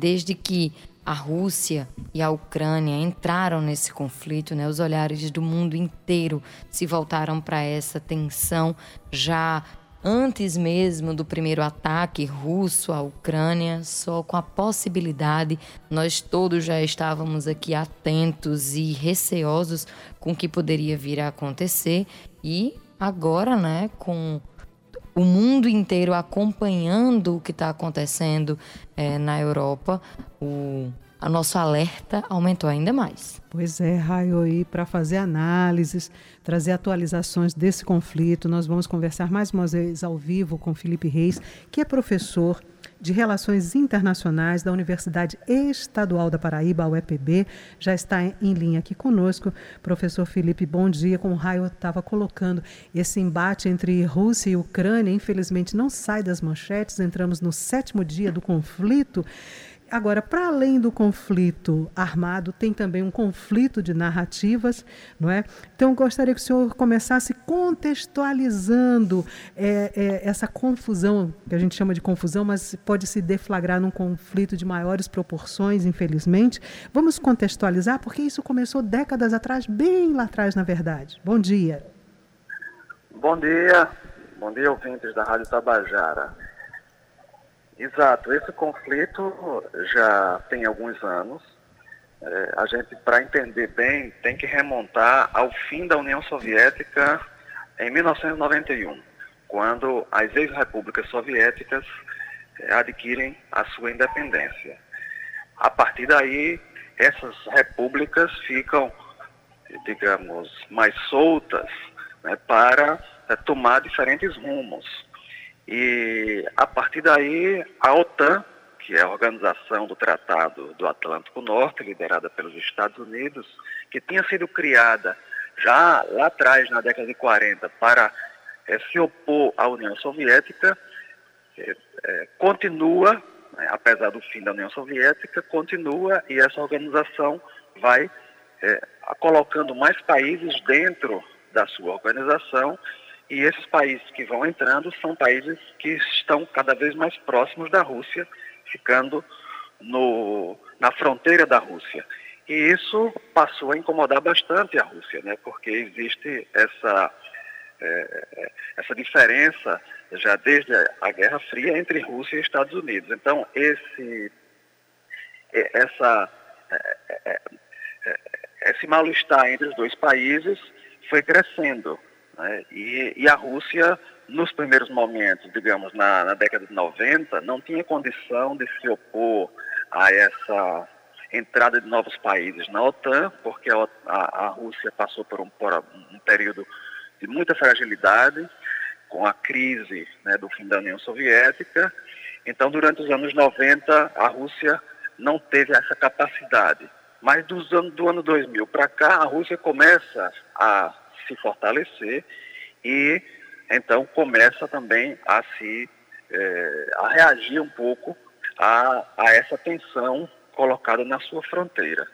Desde que a Rússia e a Ucrânia entraram nesse conflito, né, os olhares do mundo inteiro se voltaram para essa tensão. Já antes mesmo do primeiro ataque russo à Ucrânia, só com a possibilidade, nós todos já estávamos aqui atentos e receosos com o que poderia vir a acontecer. E agora, né, com o mundo inteiro acompanhando o que está acontecendo é, na Europa, o a nosso alerta aumentou ainda mais. Pois é, Raio, e para fazer análises, trazer atualizações desse conflito, nós vamos conversar mais uma vez ao vivo com Felipe Reis, que é professor de Relações Internacionais da Universidade Estadual da Paraíba, a UEPB, já está em linha aqui conosco. Professor Felipe, bom dia. Como o Raio estava colocando, esse embate entre Rússia e Ucrânia, infelizmente, não sai das manchetes. Entramos no sétimo dia do conflito. Agora, para além do conflito armado, tem também um conflito de narrativas, não é? Então, gostaria que o senhor começasse contextualizando é, é, essa confusão, que a gente chama de confusão, mas pode se deflagrar num conflito de maiores proporções, infelizmente. Vamos contextualizar, porque isso começou décadas atrás, bem lá atrás, na verdade. Bom dia. Bom dia. Bom dia, ouvintes da Rádio Tabajara. Exato, esse conflito já tem alguns anos. É, a gente, para entender bem, tem que remontar ao fim da União Soviética em 1991, quando as ex-repúblicas soviéticas é, adquirem a sua independência. A partir daí, essas repúblicas ficam, digamos, mais soltas né, para é, tomar diferentes rumos. E a partir daí, a OTAN, que é a Organização do Tratado do Atlântico Norte, liderada pelos Estados Unidos, que tinha sido criada já lá atrás, na década de 40, para é, se opor à União Soviética, é, é, continua, né, apesar do fim da União Soviética, continua e essa organização vai colocando mais países dentro da sua organização e esses países que vão entrando são países que estão cada vez mais próximos da Rússia, ficando no, na fronteira da Rússia. E isso passou a incomodar bastante a Rússia, né? porque existe essa, é, essa diferença já desde a Guerra Fria entre Rússia e Estados Unidos. Então, esse, essa, é, é, é, esse mal-estar entre os dois países foi crescendo. Né? E, e, a Rússia, nos primeiros momentos, digamos, na, na, década de 90, não tinha condição de se opor a essa entrada de novos países na OTAN, porque a, a, a Rússia passou por um, por um, período de muita fragilidade, com a crise né, do fim da União Soviética. Então, durante os anos 90, a Rússia não teve essa capacidade. Mas dos anos, do ano 2000 para cá, a Rússia começa a se fortalecer e então começa também a se é, a reagir um pouco a, a essa tensão colocada na sua fronteira.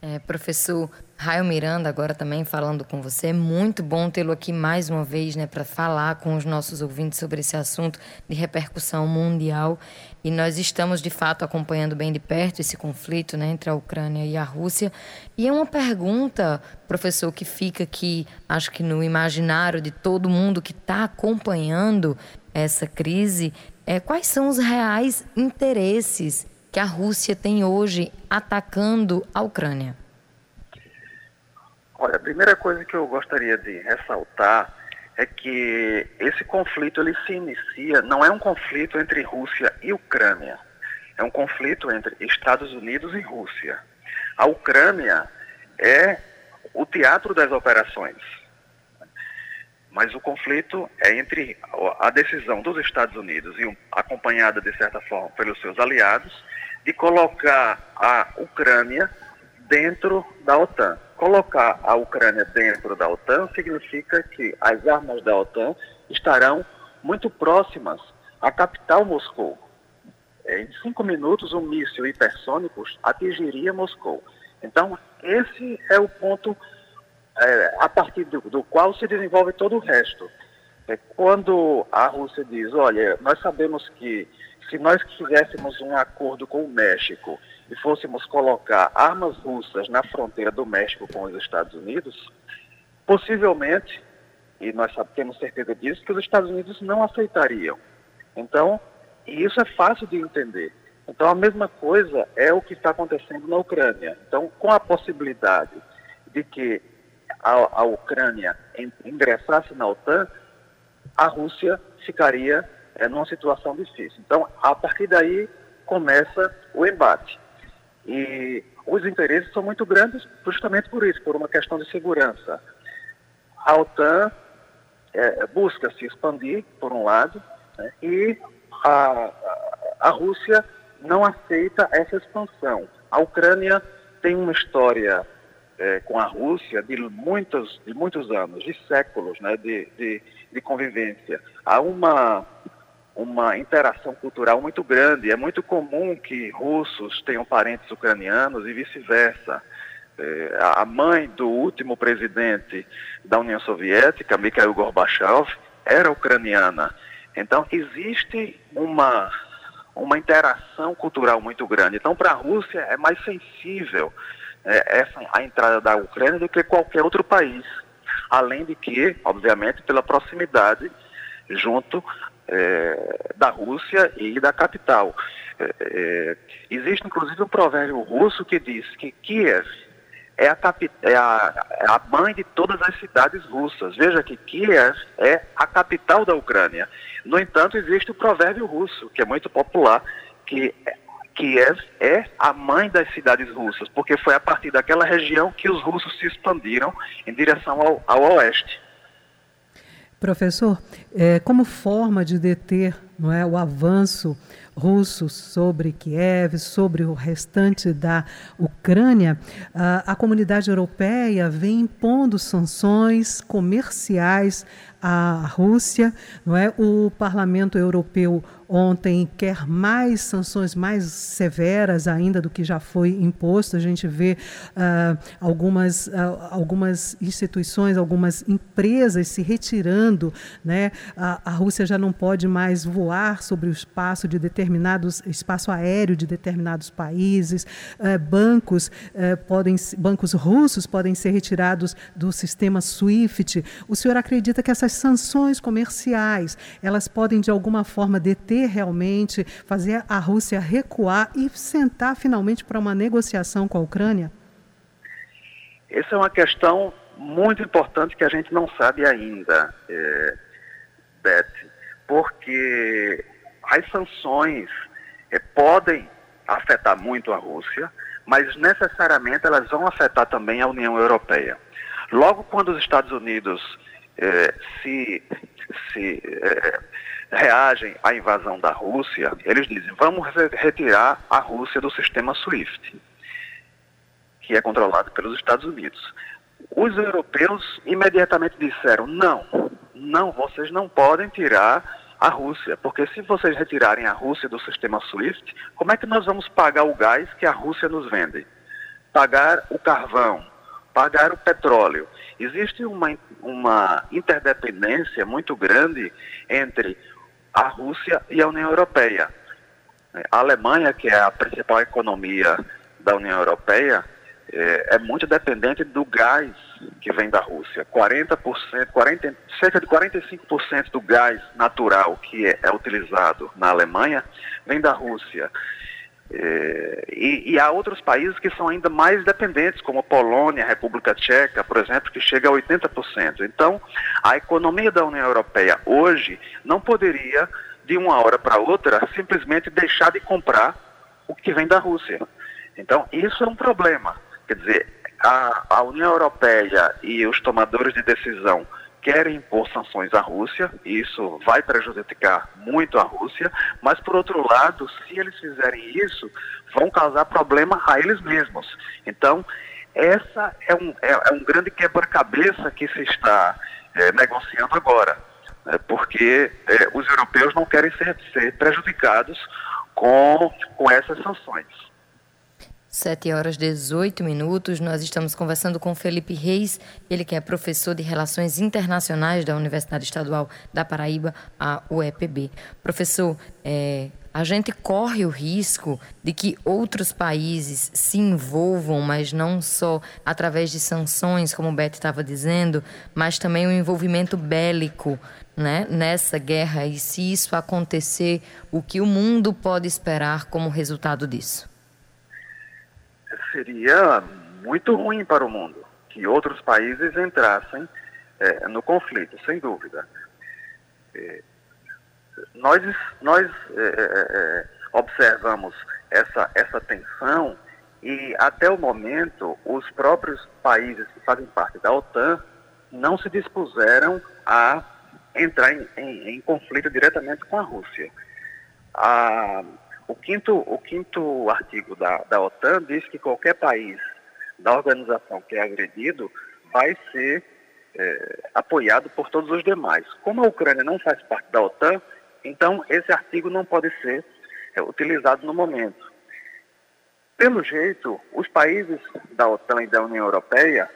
É, professor Raio Miranda, agora também falando com você. Muito bom tê-lo aqui mais uma vez, né, para falar com os nossos ouvintes sobre esse assunto de repercussão mundial. E nós estamos, de fato, acompanhando bem de perto esse conflito né, entre a Ucrânia e a Rússia. E é uma pergunta, professor, que fica aqui, acho que no imaginário de todo mundo que está acompanhando essa crise: é, quais são os reais interesses que a Rússia tem hoje atacando a Ucrânia? Olha, a primeira coisa que eu gostaria de ressaltar é que esse conflito ele se inicia, não é um conflito entre Rússia e Ucrânia, é um conflito entre Estados Unidos e Rússia. A Ucrânia é o teatro das operações, mas o conflito é entre a decisão dos Estados Unidos e acompanhada de certa forma pelos seus aliados de colocar a Ucrânia dentro da OTAN. Colocar a Ucrânia dentro da OTAN significa que as armas da OTAN estarão muito próximas à capital Moscou. Em cinco minutos, um míssil hipersônico atingiria Moscou. Então, esse é o ponto é, a partir do, do, qual se desenvolve todo o resto. É quando a Rússia diz, olha, nós sabemos que se nós fizéssemos um acordo com o México e fôssemos colocar armas russas na fronteira do México com os Estados Unidos, possivelmente, e nós temos certeza disso, que os Estados Unidos não aceitariam. Então, isso é fácil de entender. Então, a mesma coisa é o que está acontecendo na Ucrânia. Então, com a possibilidade de que a, a Ucrânia ingressasse na OTAN, a Rússia ficaria é, numa situação difícil. Então, a partir daí, começa o embate. E os interesses são muito grandes justamente por isso, por uma questão de segurança. A OTAN é, busca se expandir, por um lado, né, e a, a Rússia não aceita essa expansão. A Ucrânia tem uma história é, com a Rússia de muitos, de muitos anos, de séculos né, de, de, de convivência. Há uma, uma interação cultural muito grande. É muito comum que russos tenham parentes ucranianos e vice-versa. É, a mãe do último presidente da União Soviética, Mikhail Gorbachev, era ucraniana. Então, existe uma, uma interação cultural muito grande. Então, para a Rússia é mais sensível é, essa, a entrada da Ucrânia do que qualquer outro país. Além de que, obviamente, pela proximidade junto é, da Rússia e da capital. É, é existe, inclusive, um provérbio russo que diz que Kiev é a, é, a, é a mãe de todas as cidades russas. Veja que Kiev é a capital da Ucrânia. No entanto, existe o provérbio russo, que é muito popular, que Kiev é a mãe das cidades russas, porque foi a partir daquela região que os russos se expandiram em direção ao, ao oeste. Professor, é, como forma de deter não é, o avanço russo sobre Kiev, sobre o restante da Ucrânia, a, a comunidade europeia vem impondo sanções comerciais à Rússia, não é? O Parlamento Europeu ontem quer mais sanções mais severas ainda do que já foi imposto. A gente vê uh, algumas, uh, algumas instituições, algumas empresas se retirando. Né? A, a, Rússia já não pode mais voar sobre o espaço de determinados espaço aéreo de determinados países. Uh, bancos podem bancos russos podem ser retirados do sistema SWIFT. O senhor acredita que essas sanções comerciais elas podem de alguma forma deter realmente, fazer a Rússia recuar e sentar finalmente para uma negociação com a Ucrânia? Essa é uma questão muito importante que a gente não sabe ainda, é, Beth, porque as sanções é, podem afetar muito a Rússia, mas necessariamente elas vão afetar também a União Europeia. Logo quando os Estados Unidos é, se, se é, reagem à invasão da Rússia, eles dizem: vamos retirar a Rússia do sistema SWIFT, que é controlado pelos Estados Unidos. Os europeus imediatamente disseram: não, não, vocês não podem tirar a Rússia, porque se vocês retirarem a Rússia do sistema SWIFT, como é que nós vamos pagar o gás que a Rússia nos vende? Pagar o carvão, pagar o petróleo. Existe uma, uma interdependência muito grande entre a Rússia e a União Europeia. A Alemanha, que é a principal economia da União Europeia, é, é muito dependente do gás que vem da Rússia. 40%, 40, cerca de 45% do gás natural que é, é utilizado na Alemanha vem da Rússia. É, e, e, há outros países que são ainda mais dependentes, como a Polônia, a República Tcheca, por exemplo, que chega a 80%. Então, a economia da União Europeia hoje não poderia, de uma hora para outra, simplesmente deixar de comprar o que vem da Rússia. Então, isso é um problema. Quer dizer, a, a União Europeia e os tomadores de decisão querem impor sanções à Rússia, e isso vai prejudicar muito a Rússia, mas por outro lado, se eles fizerem isso, vão causar problema a eles mesmos. Então, essa é um, é, é um grande quebra-cabeça que se está é, negociando agora, né, porque é, os europeus não querem ser, ser prejudicados com, com essas sanções. 7 horas 18 minutos. Nós estamos conversando com Felipe Reis, ele que é professor de Relações Internacionais da Universidade Estadual da Paraíba, a UEPB. Professor, é, a gente corre o risco de que outros países se envolvam, mas não só através de sanções, como o Beto estava dizendo, mas também o envolvimento bélico né, nessa guerra. E se isso acontecer, o que o mundo pode esperar como resultado disso? Seria muito ruim para o mundo que outros países entrassem é, no conflito, sem dúvida. É, nós nós é, é, é, observamos essa, essa tensão e, até o momento, os próprios países que fazem parte da OTAN não se dispuseram a entrar em, em, em conflito diretamente com a Rússia. A, o quinto, o quinto artigo da, da OTAN diz que qualquer país da organização que é agredido vai ser é, apoiado por todos os demais. Como a Ucrânia não faz parte da OTAN, então esse artigo não pode ser é, utilizado no momento. Pelo jeito, os países da OTAN e da União Europeia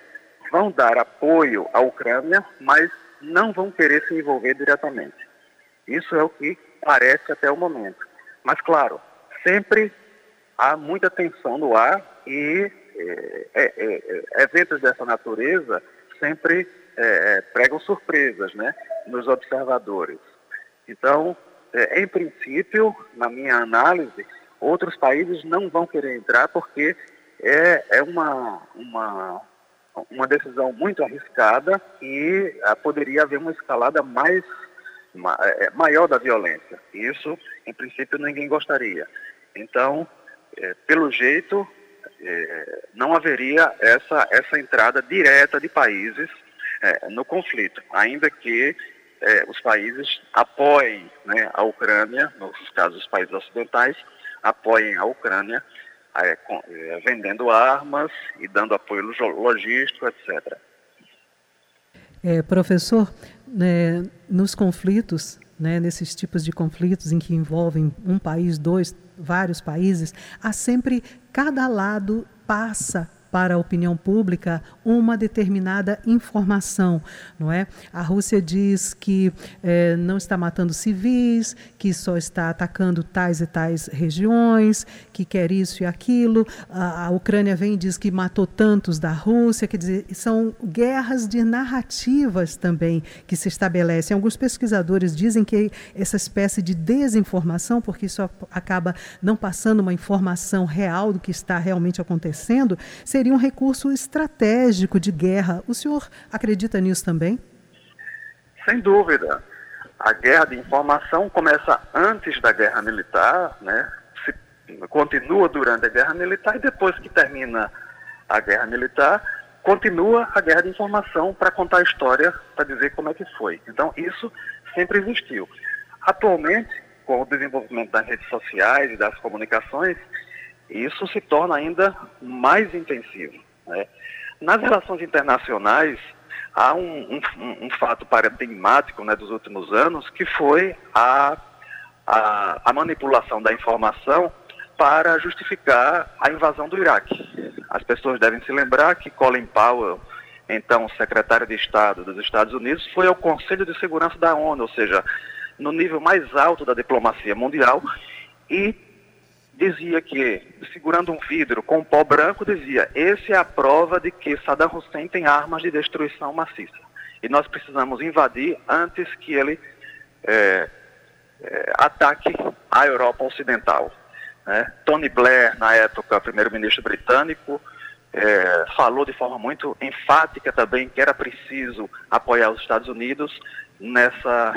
vão dar apoio à Ucrânia, mas não vão querer se envolver diretamente. Isso é o que parece até o momento. Mas, claro, sempre há muita tensão no ar e é, é, é, eventos dessa natureza sempre é, é, pregam surpresas né, nos observadores. Então, é, em princípio, na minha análise, outros países não vão querer entrar porque é, é uma, uma, uma decisão muito arriscada e ah, poderia haver uma escalada mais é, maior da violência. Isso, em princípio, ninguém gostaria. Então, é, pelo jeito, é, não haveria essa, essa entrada direta de países é, no conflito, ainda que é, os países apoiem né, a Ucrânia, nos casos dos países ocidentais, apoiem a Ucrânia é, com, vendendo armas e dando apoio logístico, etc. professor, né, nos conflitos, né, nesses tipos de conflitos em que envolvem um país, dois, vários países, há sempre cada lado passa para a opinião pública uma determinada informação, não é? A Rússia diz que é, não está matando civis, que só está atacando tais e tais regiões, que quer isso e aquilo. A, a Ucrânia vem e diz que matou tantos da Rússia, quer dizer, são guerras de narrativas também que se estabelecem. Alguns pesquisadores dizem que essa espécie de desinformação, porque isso acaba não passando uma informação real do que está realmente acontecendo, seria um recurso estratégico de guerra. O senhor acredita nisso também? Sem dúvida. A guerra de informação começa antes da guerra militar, né? Se, continua durante a guerra militar e depois que termina a guerra militar, continua a guerra de informação para contar a história, para dizer como é que foi. Então, isso sempre existiu. Atualmente, com o desenvolvimento das redes sociais e das comunicações, isso se torna ainda mais intensivo. Né? Nas relações internacionais, há um, um, um fato paradigmático né, dos últimos anos, que foi a, a, a manipulação da informação para justificar a invasão do Iraque. As pessoas devem se lembrar que Colin Powell, então secretário de Estado dos Estados Unidos, foi ao Conselho de Segurança da ONU, ou seja, no nível mais alto da diplomacia mundial, e dizia que, segurando um vidro com pó branco, dizia: essa é a prova de que Saddam Hussein tem armas de destruição maciça. E nós precisamos invadir antes que ele é, é, ataque a Europa Ocidental. Né? Tony Blair, na época, primeiro-ministro britânico, é, falou de forma muito enfática também que era preciso apoiar os Estados Unidos nessa,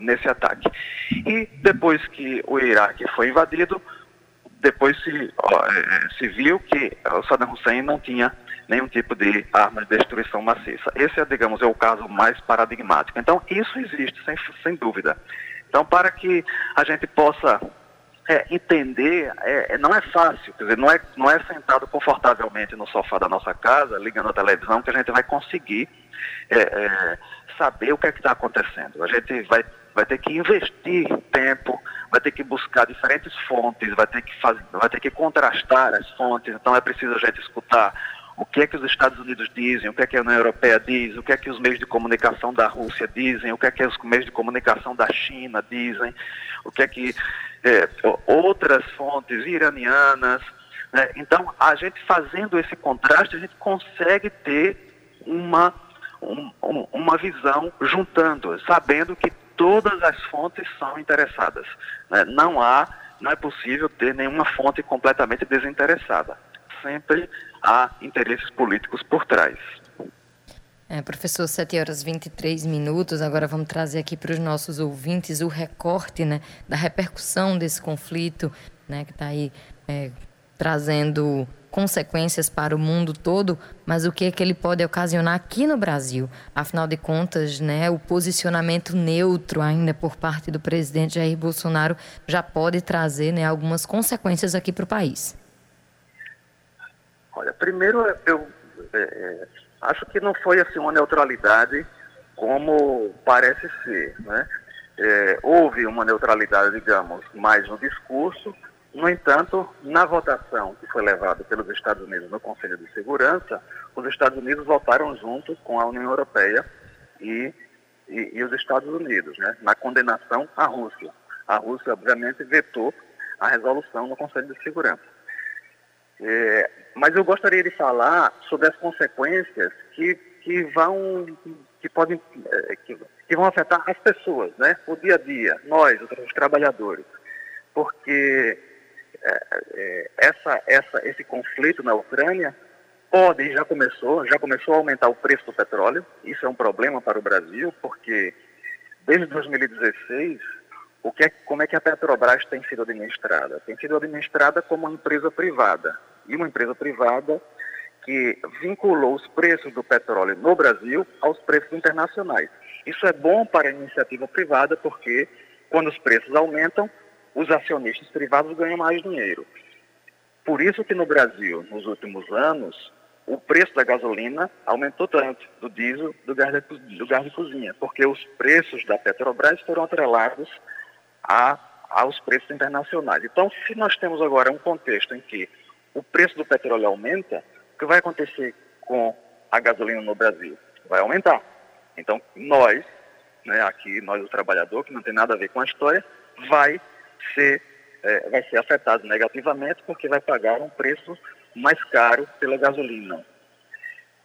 nesse ataque. E depois que o Iraque foi invadido, depois se, ó, é, é, se viu que o Saddam Hussein não tinha nenhum tipo de arma de destruição maciça. Esse é, digamos, é o caso mais paradigmático. Então, isso existe, sem, sem dúvida. Então, para que a gente possa é, entender, é, é não é fácil, quer dizer, não é, não é sentado confortavelmente no sofá da nossa casa, ligando a televisão, que a gente vai conseguir é, saber o que é que está acontecendo. A gente vai vai ter que investir tempo, vai ter que buscar diferentes fontes, vai ter que fazer, vai ter que contrastar as fontes. Então é preciso a gente escutar o que é que os Estados Unidos dizem, o que é que a União Europeia diz, o que é que os meios de comunicação da Rússia dizem, o que é que os meios de comunicação da China dizem, o que é que é, outras fontes iranianas. Né? Então, a gente fazendo esse contraste, a gente consegue ter uma, um, uma visão juntando, sabendo que todas as fontes são interessadas. Né? Não há, não é possível ter nenhuma fonte completamente desinteressada. Sempre há interesses políticos por trás. É, professor, 7 horas e 23 minutos. Agora vamos trazer aqui para os nossos ouvintes o recorte né, da repercussão desse conflito, né, que está aí é, trazendo consequências para o mundo todo, mas o que é que ele pode ocasionar aqui no Brasil? Afinal de contas, né, o posicionamento neutro ainda por parte do presidente Jair Bolsonaro já pode trazer né, algumas consequências aqui para o país. Olha, primeiro eu é, é, acho que não foi assim uma neutralidade como parece ser, né? É, houve uma neutralidade, digamos, mais no discurso, no entanto, na votação que foi levada pelos Estados Unidos no Conselho de Segurança, os Estados Unidos votaram junto com a União Europeia e, e, e os Estados Unidos, né, na condenação à Rússia. A Rússia, obviamente, vetou a resolução no Conselho de Segurança. É, mas eu gostaria de falar sobre as consequências que, que vão que podem é, que, que vão afetar as pessoas, né, o dia a dia, nós, os trabalhadores, porque essa, essa, esse conflito na Ucrânia pode, já começou, já começou a aumentar o preço do petróleo. Isso é um problema para o Brasil, porque desde 2016, o que é, como é que a Petrobras tem sido administrada? Tem sido administrada como uma empresa privada. E uma empresa privada que vinculou os preços do petróleo no Brasil aos preços internacionais. Isso é bom para a iniciativa privada, porque quando os preços aumentam, os acionistas privados ganham mais dinheiro. Por isso que no Brasil, nos últimos anos, o preço da gasolina aumentou tanto, do diesel, do gás de, do gás de cozinha, porque os preços da Petrobras foram atrelados a, aos preços internacionais. Então, se nós temos agora um contexto em que o preço do petróleo aumenta, o que vai acontecer com a gasolina no Brasil? Vai aumentar. Então, nós, né, aqui, nós, o trabalhador, que não tem nada a ver com a história, vai ser, é, vai ser afetado negativamente porque vai pagar um preço mais caro pela gasolina.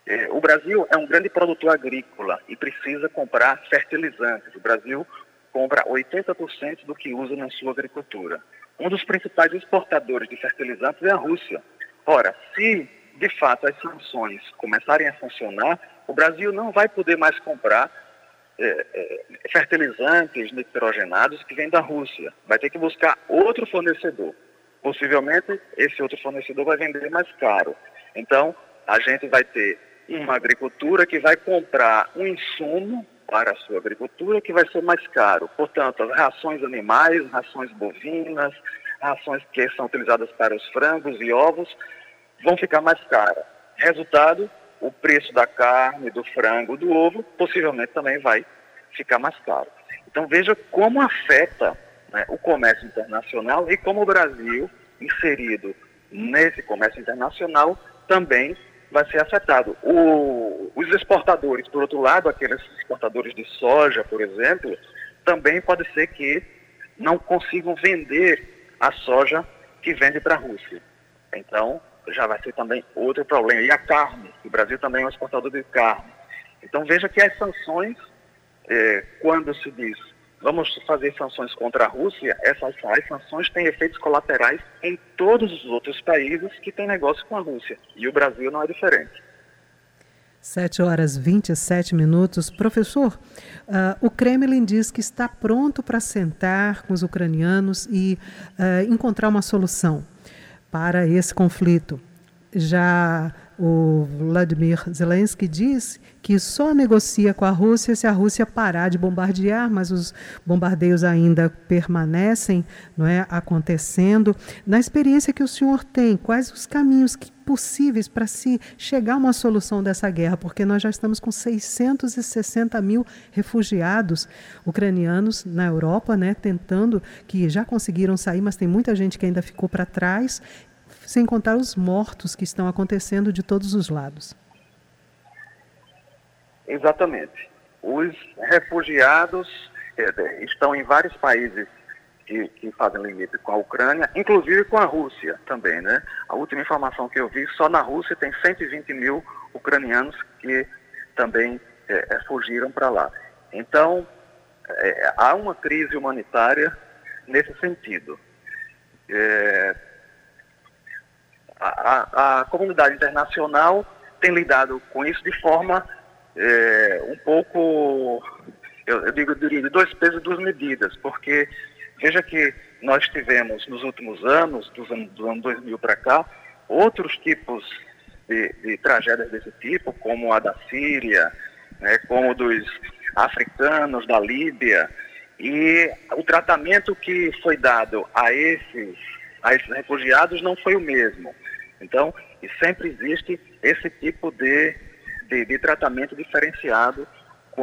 É, o Brasil é um grande produtor agrícola e precisa comprar fertilizantes. O Brasil compra 80% do que usa na sua agricultura. Um dos principais exportadores de fertilizantes é a Rússia. Ora, se de fato as sanções começarem a funcionar, o Brasil não vai poder mais comprar é, é, fertilizantes nitrogenados que vêm da Rússia. Vai ter que buscar outro fornecedor. Possivelmente, esse outro fornecedor vai vender mais caro. Então, a gente vai ter uma agricultura que vai comprar um insumo para a sua agricultura que vai ser mais caro. Portanto, as rações animais, rações bovinas, rações que são utilizadas para os frangos e ovos vão ficar mais caras. Resultado, o preço da carne, do frango, do ovo, possivelmente também vai ficar mais caro. Então veja como afeta né, o comércio internacional e como o Brasil, inserido nesse comércio internacional, também vai ser afetado. O, os exportadores, por outro lado, aqueles exportadores de soja, por exemplo, também pode ser que não consigam vender a soja que vende para a Rússia. Então, já vai ser também outro problema. E a carne, o Brasil também é um exportador de carne. Então veja que as sanções, é, quando se diz vamos fazer sanções contra a Rússia, essas as sanções têm efeitos colaterais em todos os outros países que têm negócio com a Rússia. E o Brasil não é diferente. 7 horas 27 minutos. Professor, uh, o Kremlin diz que está pronto para sentar com os ucranianos e uh, encontrar uma solução para esse conflito. Já o Vladimir Zelensky diz que só negocia com a Rússia se a Rússia parar de bombardear, mas os bombardeios ainda permanecem, não é, acontecendo. Na experiência que o senhor tem, quais os caminhos que possíveis para se chegar a uma solução dessa guerra, porque nós já estamos com 660 mil refugiados ucranianos na Europa, né, tentando, que já conseguiram sair, mas tem muita gente que ainda ficou para trás sem contar os mortos que estão acontecendo de todos os lados. Exatamente. Os refugiados é, estão em vários países que, que, fazem limite com a Ucrânia, inclusive com a Rússia também, né? A última informação que eu vi, só na Rússia tem 120 mil ucranianos que também é fugiram para lá. Então, é, há uma crise humanitária nesse sentido. É, a, a, comunidade internacional tem lidado com isso de forma é, um pouco, eu, eu digo, de dois pesos e duas medidas, porque veja que nós tivemos nos últimos anos, dos anos, do ano 2000 para cá, outros tipos de, de, tragédias desse tipo, como a da Síria, né, como dos africanos, da Líbia, e o tratamento que foi dado a esses, a esses refugiados não foi o mesmo. Então, sempre existe esse tipo de, de, de tratamento diferenciado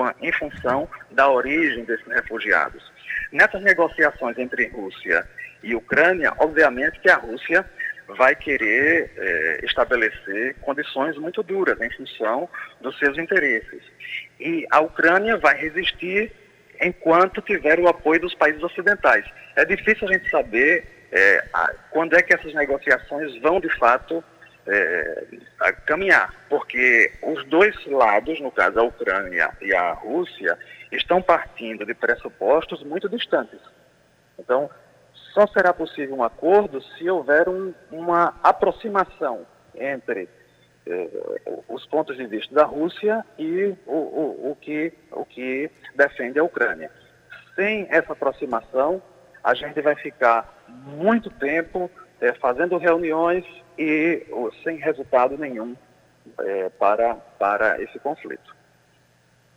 a, em função da origem desses refugiados. Nessas negociações entre Rússia e Ucrânia, obviamente que a Rússia vai querer é, estabelecer condições muito duras em função dos seus interesses. E a Ucrânia vai resistir enquanto tiver o apoio dos países ocidentais. É difícil a gente saber é, a, quando é que essas negociações vão de fato é, caminhar, porque os dois lados, no caso a Ucrânia e a Rússia, estão partindo de pressupostos muito distantes. Então, só será possível um acordo se houver um, uma aproximação entre eh, os pontos de vista da Rússia e o, o, o, que, o que defende a Ucrânia. Sem essa aproximação, a gente vai ficar muito tempo é, fazendo reuniões e sem resultado nenhum é, para, para esse conflito.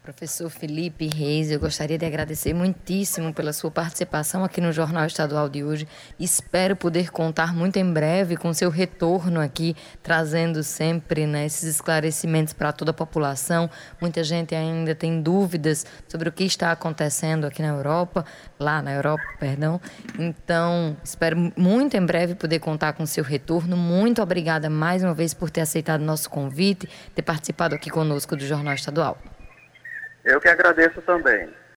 Professor Felipe Reis, eu gostaria de agradecer muitíssimo pela sua participação aqui no Jornal Estadual de hoje. Espero poder contar muito em breve com seu retorno aqui, trazendo sempre né, esses esclarecimentos para toda a população. Muita gente ainda tem dúvidas sobre o que está acontecendo aqui na Europa, lá na Europa, perdão. Então, espero muito em breve poder contar com seu retorno. Muito obrigada mais uma vez por ter aceitado nosso convite, ter participado aqui conosco do Jornal Estadual. Eu que agradeço também.